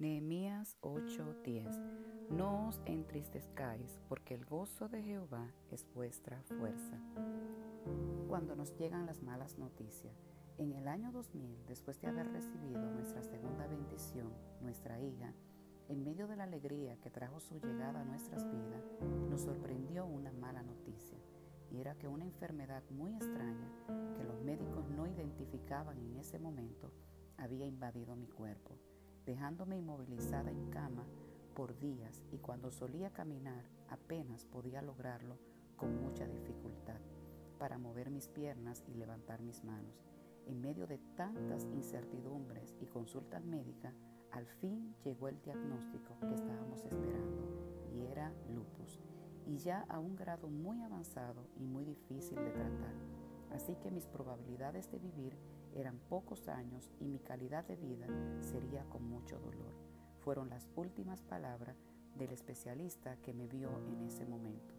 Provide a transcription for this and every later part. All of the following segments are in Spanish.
Nehemías 8:10 No os entristezcáis, porque el gozo de Jehová es vuestra fuerza. Cuando nos llegan las malas noticias, en el año 2000, después de haber recibido nuestra segunda bendición, nuestra hija, en medio de la alegría que trajo su llegada a nuestras vidas, nos sorprendió una mala noticia, y era que una enfermedad muy extraña que los médicos no identificaban en ese momento había invadido mi cuerpo dejándome inmovilizada en cama por días y cuando solía caminar apenas podía lograrlo con mucha dificultad para mover mis piernas y levantar mis manos. En medio de tantas incertidumbres y consultas médicas, al fin llegó el diagnóstico que estábamos esperando y era lupus, y ya a un grado muy avanzado y muy difícil de tratar. Así que mis probabilidades de vivir eran pocos años y mi calidad de vida sería con mucho dolor. Fueron las últimas palabras del especialista que me vio en ese momento.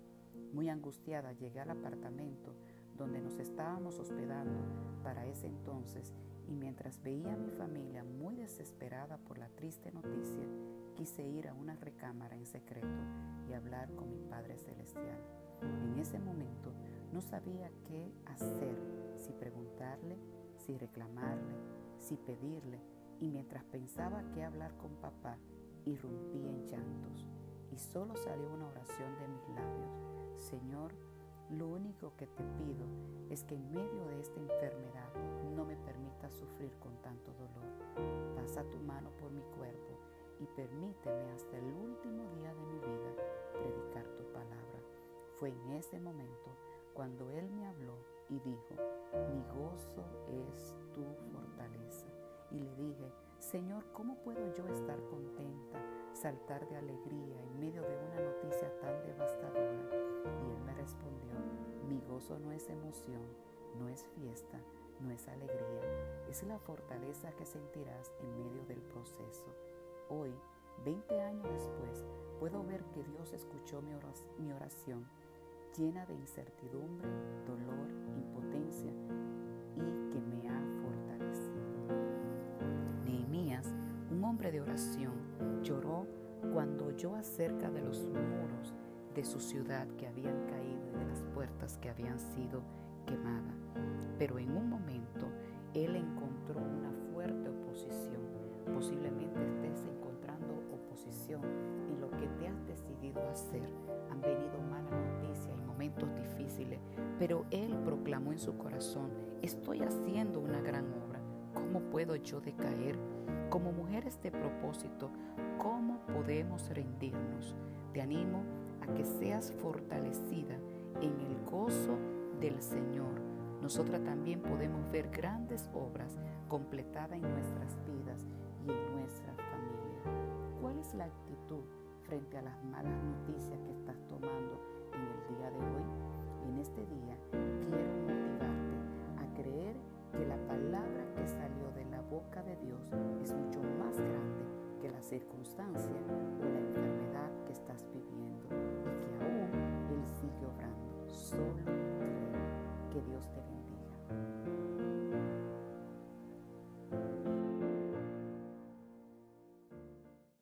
Muy angustiada llegué al apartamento donde nos estábamos hospedando para ese entonces y mientras veía a mi familia muy desesperada por la triste noticia, quise ir a una recámara en secreto y hablar con mi Padre Celestial. En ese momento no sabía qué hacer, si preguntarle si reclamarle, si pedirle, y mientras pensaba qué hablar con papá, irrumpí en llantos, y solo salió una oración de mis labios. Señor, lo único que te pido es que en medio de esta enfermedad no me permita sufrir con tanto dolor. Pasa tu mano por mi cuerpo y permíteme hasta el último día de mi vida predicar tu palabra. Fue en ese momento cuando Él me habló y dijo, mi gozo es tu fortaleza. Y le dije, Señor, ¿cómo puedo yo estar contenta, saltar de alegría en medio de una noticia tan devastadora? Y Él me respondió, mi gozo no es emoción, no es fiesta, no es alegría, es la fortaleza que sentirás en medio del proceso. Hoy, 20 años después, puedo ver que Dios escuchó mi oración llena de incertidumbre, dolor, impotencia y que me ha fortalecido. Nehemías, un hombre de oración, lloró cuando oyó acerca de los muros de su ciudad que habían caído y de las puertas que habían sido quemadas. Pero en un momento él encontró una fuerte oposición. Posiblemente estés encontrando oposición en lo que te has decidido hacer. Pero él proclamó en su corazón, estoy haciendo una gran obra, ¿cómo puedo yo decaer? Como mujeres de propósito, ¿cómo podemos rendirnos? Te animo a que seas fortalecida en el gozo del Señor. Nosotras también podemos ver grandes obras completadas en nuestras vidas y en nuestra familia. ¿Cuál es la actitud frente a las malas noticias que estás tomando en el día de hoy. En este día quiero motivarte a creer que la palabra que salió de la boca de Dios es mucho más grande que la circunstancia